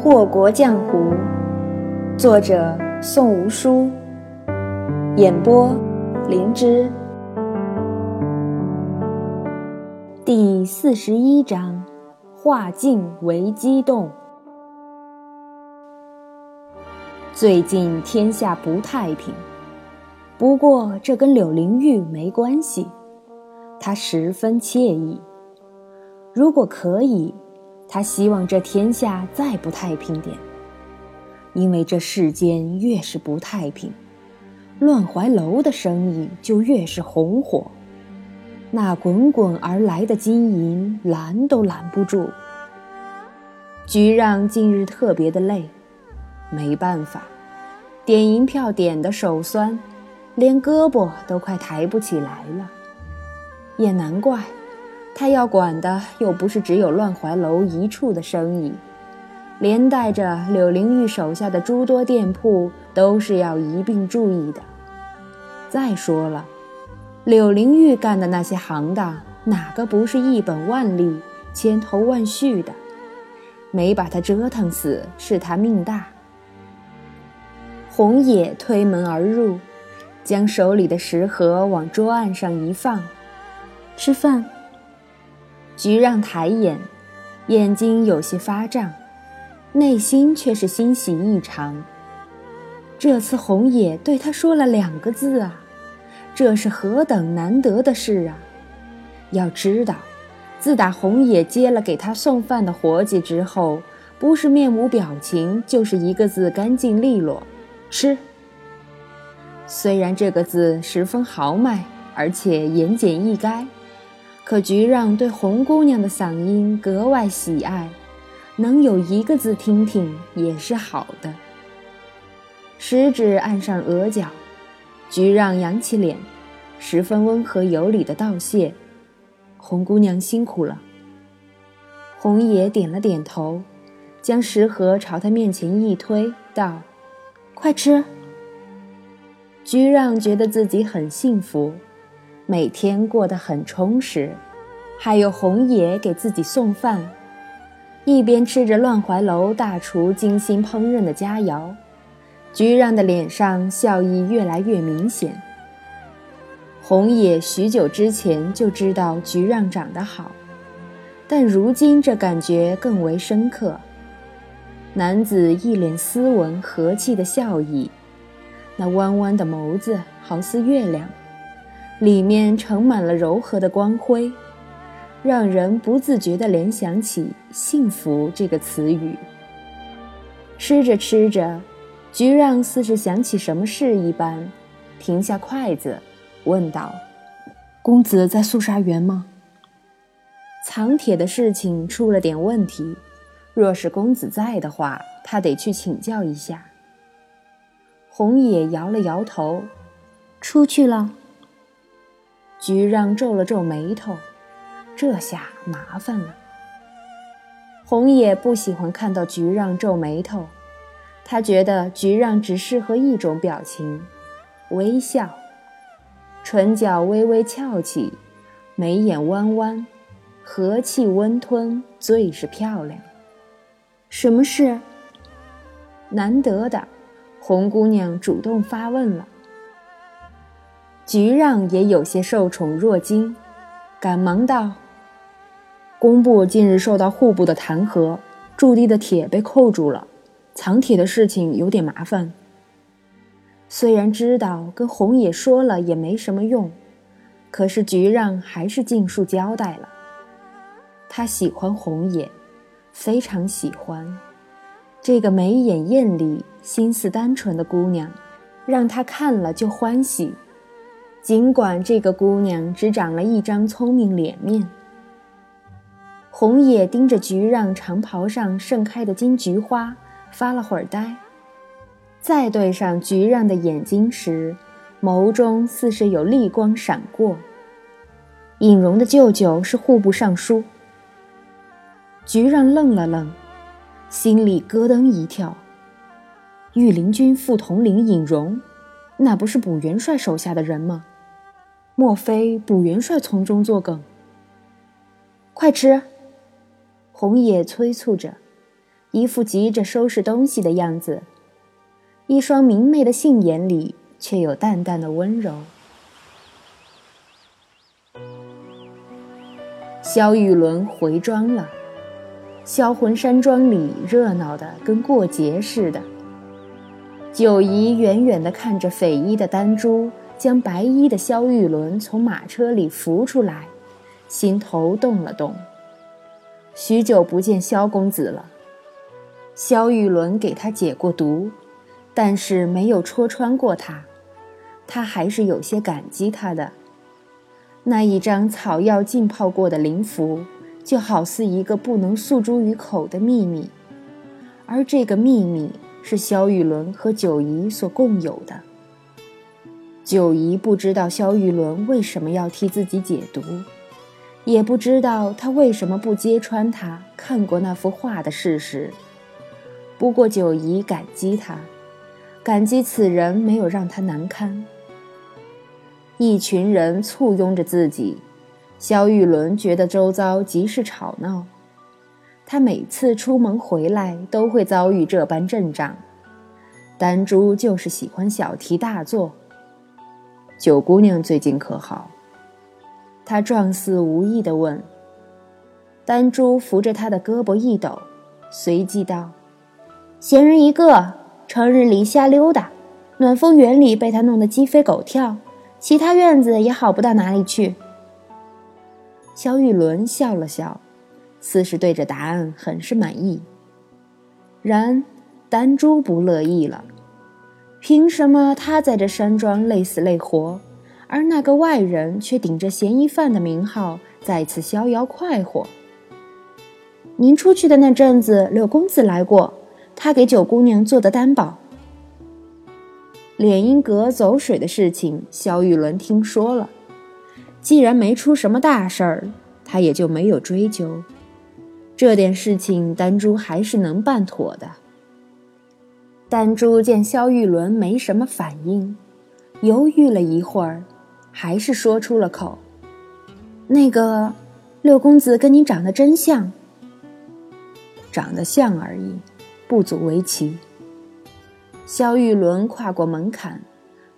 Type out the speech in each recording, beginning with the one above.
祸国江湖，作者宋无书，演播灵芝。第四十一章：化静为机动。最近天下不太平，不过这跟柳灵玉没关系。他十分惬意。如果可以。他希望这天下再不太平点，因为这世间越是不太平，乱怀楼的生意就越是红火，那滚滚而来的金银拦都拦不住。菊让近日特别的累，没办法，点银票点的手酸，连胳膊都快抬不起来了，也难怪。他要管的又不是只有乱怀楼一处的生意，连带着柳灵玉手下的诸多店铺都是要一并注意的。再说了，柳灵玉干的那些行当，哪个不是一本万利、千头万绪的？没把他折腾死，是他命大。红野推门而入，将手里的食盒往桌案上一放，吃饭。菊让抬眼，眼睛有些发胀，内心却是欣喜异常。这次红野对他说了两个字啊，这是何等难得的事啊！要知道，自打红野接了给他送饭的活计之后，不是面无表情，就是一个字干净利落，吃。虽然这个字十分豪迈，而且言简意赅。可菊让对红姑娘的嗓音格外喜爱，能有一个字听听也是好的。食指按上额角，菊让扬起脸，十分温和有礼的道谢：“红姑娘辛苦了。”红爷点了点头，将食盒朝他面前一推，道：“快吃。”菊让觉得自己很幸福。每天过得很充实，还有红爷给自己送饭，一边吃着乱怀楼大厨精心烹饪的佳肴，菊让的脸上笑意越来越明显。红野许久之前就知道菊让长得好，但如今这感觉更为深刻。男子一脸斯文和气的笑意，那弯弯的眸子好似月亮。里面盛满了柔和的光辉，让人不自觉地联想起“幸福”这个词语。吃着吃着，菊让似是想起什么事一般，停下筷子，问道：“公子在肃杀园吗？藏铁的事情出了点问题，若是公子在的话，他得去请教一下。”红野摇了摇头：“出去了。”菊让皱了皱眉头，这下麻烦了。红野不喜欢看到菊让皱眉头，他觉得菊让只适合一种表情，微笑，唇角微微翘起，眉眼弯弯，和气温吞，最是漂亮。什么事？难得的，红姑娘主动发问了。菊让也有些受宠若惊，赶忙道：“工部近日受到户部的弹劾，驻地的铁被扣住了，藏铁的事情有点麻烦。虽然知道跟红野说了也没什么用，可是菊让还是尽数交代了。他喜欢红野，非常喜欢这个眉眼艳丽、心思单纯的姑娘，让他看了就欢喜。”尽管这个姑娘只长了一张聪明脸面，红野盯着菊让长袍上盛开的金菊花，发了会儿呆。再对上菊让的眼睛时，眸中似是有厉光闪过。尹荣的舅舅是户部尚书。菊让愣了愣，心里咯噔一跳。御林军副统领尹荣，那不是卜元帅手下的人吗？莫非卜元帅从中作梗？快吃！红野催促着，一副急着收拾东西的样子，一双明媚的杏眼里却有淡淡的温柔。萧玉伦回庄了，销魂山庄里热闹的跟过节似的。九姨远远地看着绯衣的丹珠将白衣的萧玉伦从马车里扶出来，心头动了动。许久不见萧公子了，萧玉伦给他解过毒，但是没有戳穿过他，他还是有些感激他的。那一张草药浸泡过的灵符，就好似一个不能诉诸于口的秘密，而这个秘密。是萧玉伦和九姨所共有的。九姨不知道萧玉伦为什么要替自己解毒，也不知道他为什么不揭穿他看过那幅画的事实。不过九姨感激他，感激此人没有让他难堪。一群人簇拥着自己，萧玉伦觉得周遭极是吵闹。他每次出门回来都会遭遇这般阵仗。丹珠就是喜欢小题大做。九姑娘最近可好？他状似无意地问。丹珠扶着他的胳膊一抖，随即道：“闲人一个，成日里瞎溜达，暖风园里被他弄得鸡飞狗跳，其他院子也好不到哪里去。”萧玉伦笑了笑。似是对这答案很是满意，然丹珠不乐意了。凭什么他在这山庄累死累活，而那个外人却顶着嫌疑犯的名号在此逍遥快活？您出去的那阵子，柳公子来过，他给九姑娘做的担保。敛阴阁走水的事情，萧玉伦听说了，既然没出什么大事儿，他也就没有追究。这点事情，丹珠还是能办妥的。丹珠见萧玉伦没什么反应，犹豫了一会儿，还是说出了口：“那个，六公子跟你长得真像。长得像而已，不足为奇。”萧玉伦跨过门槛，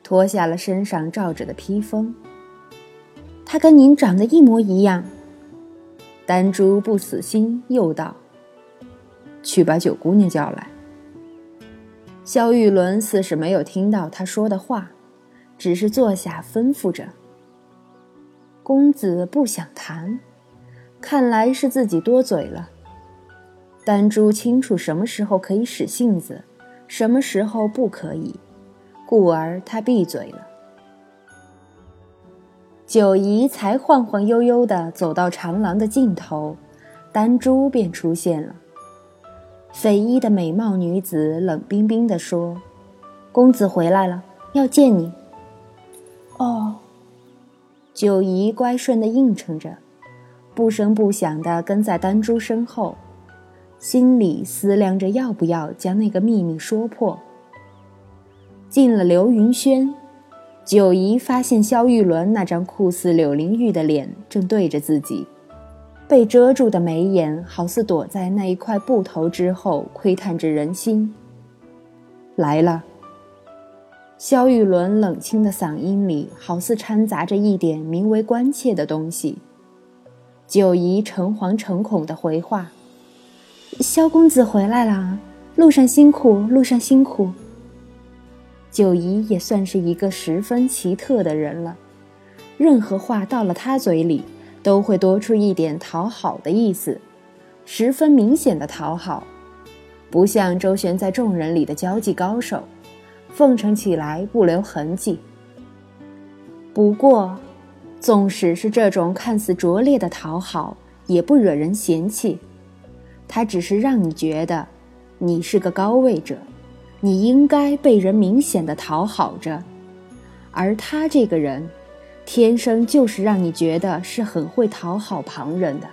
脱下了身上罩着的披风。他跟您长得一模一样。丹珠不死心，又道：“去把九姑娘叫来。”萧玉伦似是没有听到他说的话，只是坐下吩咐着：“公子不想谈，看来是自己多嘴了。”丹珠清楚什么时候可以使性子，什么时候不可以，故而他闭嘴了。九姨才晃晃悠悠地走到长廊的尽头，丹珠便出现了。绯衣的美貌女子冷冰冰地说：“公子回来了，要见你。”哦，九姨乖顺地应承着，不声不响地跟在丹珠身后，心里思量着要不要将那个秘密说破。进了流云轩。九姨发现萧玉伦那张酷似柳灵玉的脸正对着自己，被遮住的眉眼好似躲在那一块布头之后，窥探着人心。来了。萧玉伦冷清的嗓音里好似掺杂着一点名为关切的东西。九姨诚惶诚恐的回话：“萧公子回来了，路上辛苦，路上辛苦。”九姨也算是一个十分奇特的人了，任何话到了她嘴里，都会多出一点讨好的意思，十分明显的讨好，不像周旋在众人里的交际高手，奉承起来不留痕迹。不过，纵使是这种看似拙劣的讨好，也不惹人嫌弃，他只是让你觉得，你是个高位者。你应该被人明显的讨好着，而他这个人，天生就是让你觉得是很会讨好旁人的。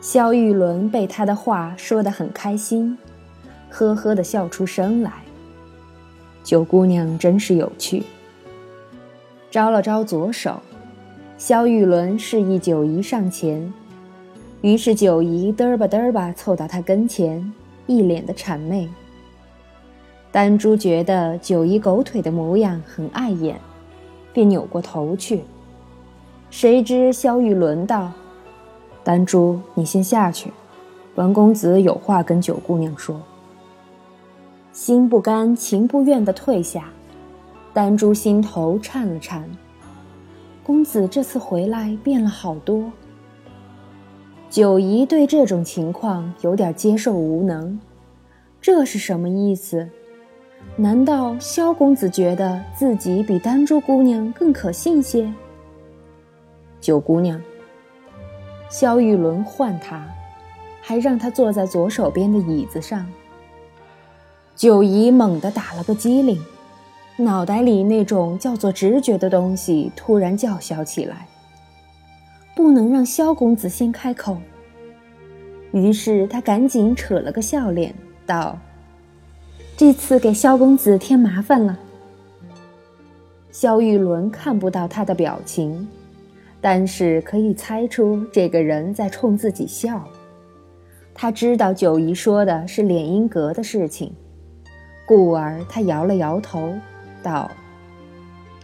萧玉伦被他的话说得很开心，呵呵的笑出声来。九姑娘真是有趣。招了招左手，萧玉伦示意九姨上前，于是九姨嘚吧嘚吧凑到他跟前，一脸的谄媚。丹珠觉得九姨狗腿的模样很碍眼，便扭过头去。谁知萧玉伦道：“丹珠，你先下去，文公子有话跟九姑娘说。”心不甘情不愿地退下，丹珠心头颤了颤。公子这次回来变了好多。九姨对这种情况有点接受无能，这是什么意思？难道萧公子觉得自己比丹珠姑娘更可信些？九姑娘，萧玉伦唤她，还让她坐在左手边的椅子上。九姨猛地打了个激灵，脑袋里那种叫做直觉的东西突然叫嚣起来。不能让萧公子先开口。于是他赶紧扯了个笑脸，道：“这次给萧公子添麻烦了。”萧玉伦看不到他的表情，但是可以猜出这个人在冲自己笑。他知道九姨说的是敛音阁的事情，故而他摇了摇头，道：“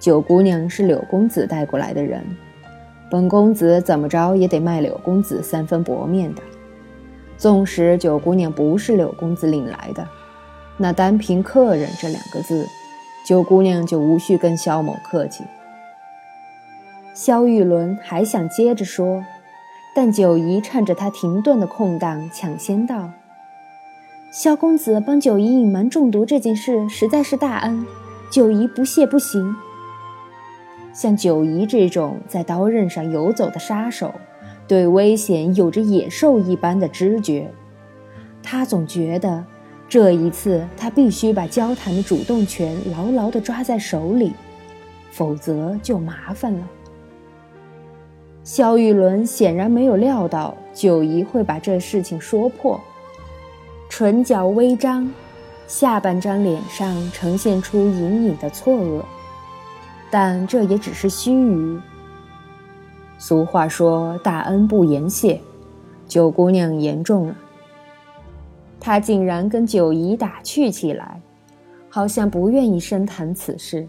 九姑娘是柳公子带过来的人。”本公子怎么着也得卖柳公子三分薄面的。纵使九姑娘不是柳公子领来的，那单凭客人这两个字，九姑娘就无需跟萧某客气。萧玉伦还想接着说，但九姨趁着他停顿的空档，抢先道：“萧公子帮九姨隐瞒中毒这件事，实在是大恩，九姨不谢不行。”像九姨这种在刀刃上游走的杀手，对危险有着野兽一般的知觉。他总觉得，这一次他必须把交谈的主动权牢牢地抓在手里，否则就麻烦了。萧玉伦显然没有料到九姨会把这事情说破，唇角微张，下半张脸上呈现出隐隐的错愕。但这也只是须臾。俗话说：“大恩不言谢。”九姑娘言重了。他竟然跟九姨打趣起来，好像不愿意深谈此事。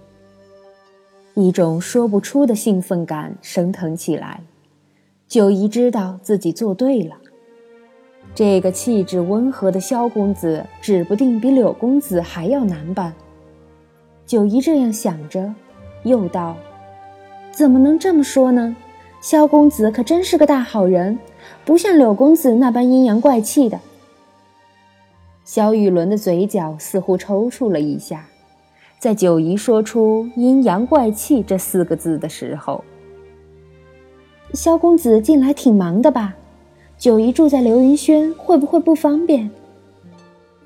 一种说不出的兴奋感升腾起来。九姨知道自己做对了。这个气质温和的萧公子，指不定比柳公子还要难办。九姨这样想着。又道：“怎么能这么说呢？萧公子可真是个大好人，不像柳公子那般阴阳怪气的。”萧玉伦的嘴角似乎抽搐了一下，在九姨说出“阴阳怪气”这四个字的时候，萧公子近来挺忙的吧？九姨住在流云轩，会不会不方便？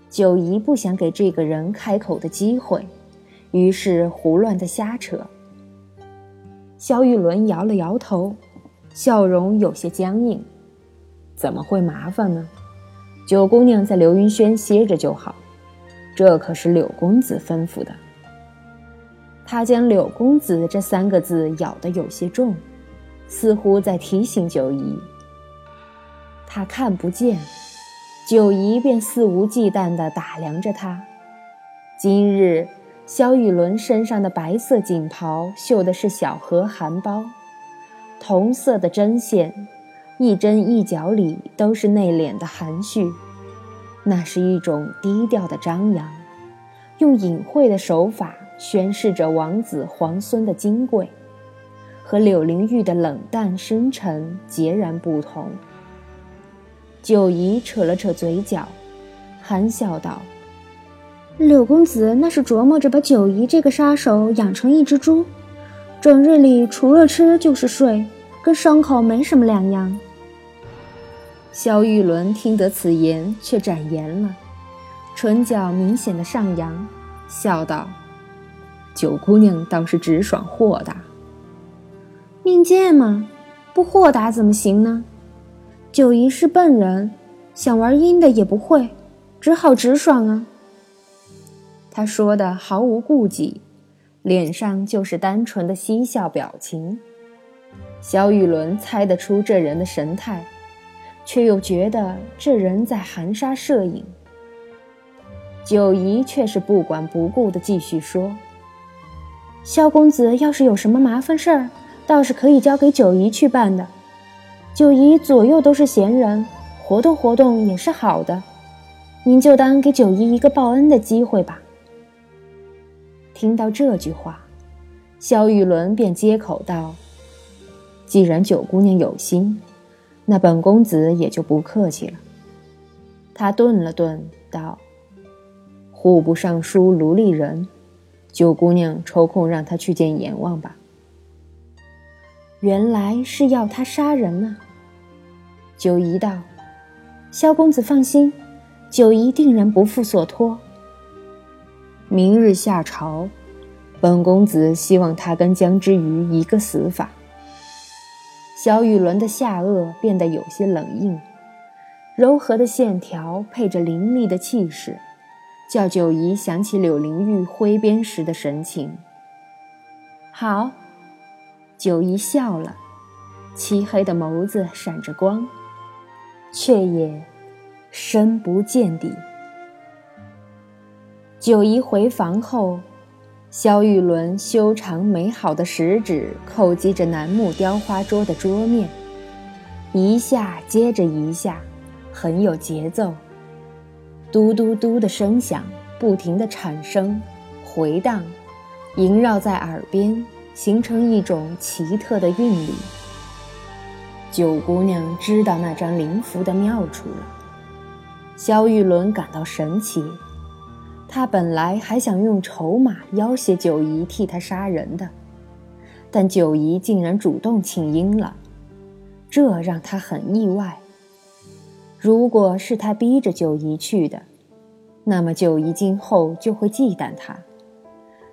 九姨不想给这个人开口的机会。于是胡乱的瞎扯。萧玉伦摇了摇头，笑容有些僵硬。怎么会麻烦呢？九姑娘在流云轩歇着就好，这可是柳公子吩咐的。他将“柳公子”这三个字咬得有些重，似乎在提醒九姨。他看不见，九姨便肆无忌惮地打量着他。今日。萧雨伦身上的白色锦袍绣的是小荷含苞，同色的针线，一针一角里都是内敛的含蓄，那是一种低调的张扬，用隐晦的手法宣示着王子皇孙的金贵，和柳灵玉的冷淡深沉截然不同。九姨扯了扯嘴角，含笑道。柳公子那是琢磨着把九姨这个杀手养成一只猪，整日里除了吃就是睡，跟牲口没什么两样。萧玉伦听得此言，却展颜了，唇角明显的上扬，笑道：“九姑娘倒是直爽豁达。命贱嘛，不豁达怎么行呢？九姨是笨人，想玩阴的也不会，只好直爽啊。”他说的毫无顾忌，脸上就是单纯的嬉笑表情。萧玉伦猜得出这人的神态，却又觉得这人在含沙射影。九姨却是不管不顾的继续说：“萧公子要是有什么麻烦事儿，倒是可以交给九姨去办的。九姨左右都是闲人，活动活动也是好的。您就当给九姨一个报恩的机会吧。”听到这句话，萧玉伦便接口道：“既然九姑娘有心，那本公子也就不客气了。”他顿了顿，道。户部尚书卢立人，九姑娘抽空让他去见阎王吧。原来是要他杀人啊。九姨道：“萧公子放心，九姨定然不负所托。明日下朝，本公子希望他跟江之鱼一个死法。”小雨伦的下颚变得有些冷硬，柔和的线条配着凌厉的气势。叫九姨想起柳灵玉挥鞭时的神情。好，九姨笑了，漆黑的眸子闪着光，却也深不见底。九姨回房后，萧玉伦修长美好的食指叩击着楠木雕花桌的桌面，一下接着一下，很有节奏。嘟嘟嘟的声响不停地产生、回荡，萦绕在耳边，形成一种奇特的韵律。九姑娘知道那张灵符的妙处了。萧玉伦感到神奇，他本来还想用筹码要挟九姨替他杀人的，但九姨竟然主动请缨了，这让他很意外。如果是他逼着九姨去的，那么九姨今后就会忌惮他。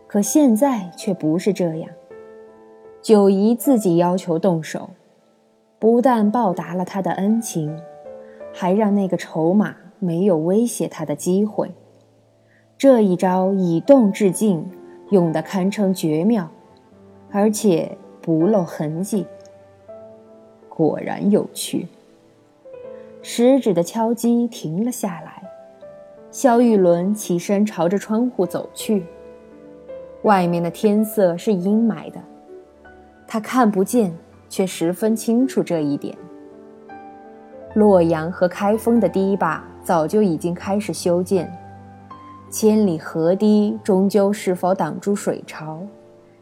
可现在却不是这样，九姨自己要求动手，不但报答了他的恩情，还让那个筹码没有威胁他的机会。这一招以动制静，用得堪称绝妙，而且不露痕迹。果然有趣。食指的敲击停了下来，萧玉伦起身朝着窗户走去。外面的天色是阴霾的，他看不见，却十分清楚这一点。洛阳和开封的堤坝早就已经开始修建，千里河堤终究是否挡住水潮，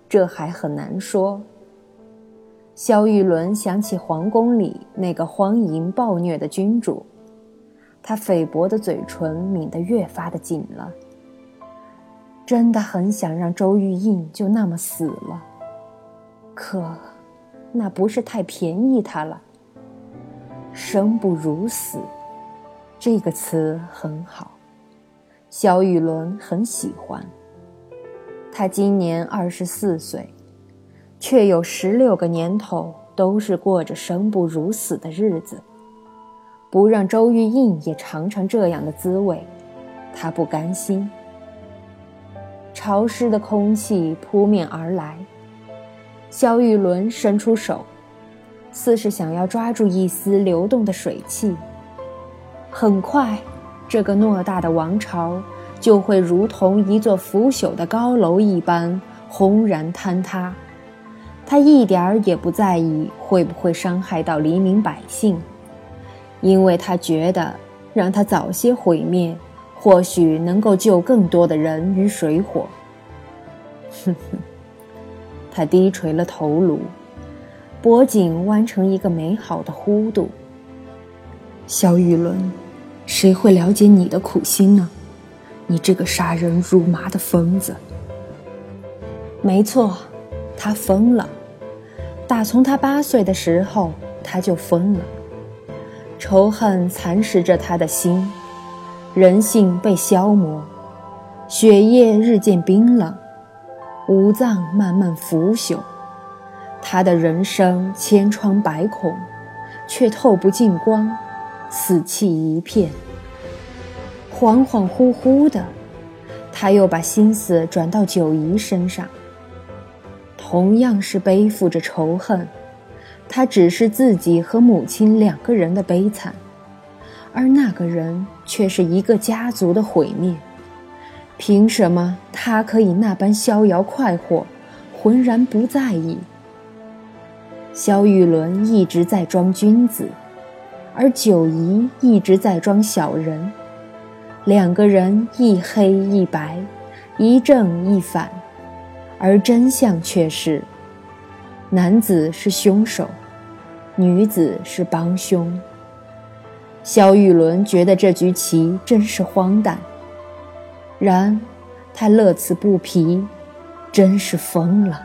这还很难说。萧玉伦想起皇宫里那个荒淫暴虐的君主，他菲薄的嘴唇抿得越发的紧了。真的很想让周玉印就那么死了，可，那不是太便宜他了。生不如死，这个词很好，萧玉伦很喜欢。他今年二十四岁。却有十六个年头都是过着生不如死的日子，不让周玉印也尝尝这样的滋味，他不甘心。潮湿的空气扑面而来，萧玉伦伸出手，似是想要抓住一丝流动的水汽。很快，这个偌大的王朝就会如同一座腐朽的高楼一般轰然坍塌。他一点儿也不在意会不会伤害到黎民百姓，因为他觉得让他早些毁灭，或许能够救更多的人于水火。哼哼，他低垂了头颅，脖颈弯成一个美好的弧度。萧玉伦，谁会了解你的苦心呢？你这个杀人如麻的疯子！没错，他疯了。打从他八岁的时候，他就疯了。仇恨蚕食着他的心，人性被消磨，血液日渐冰冷，五脏慢慢腐朽。他的人生千疮百孔，却透不进光，死气一片。恍恍惚惚的，他又把心思转到九姨身上。同样是背负着仇恨，他只是自己和母亲两个人的悲惨，而那个人却是一个家族的毁灭。凭什么他可以那般逍遥快活，浑然不在意？萧玉伦一直在装君子，而九姨一直在装小人。两个人一黑一白，一正一反，而真相却是：男子是凶手，女子是帮凶。萧玉伦觉得这局棋真是荒诞，然他乐此不疲，真是疯了。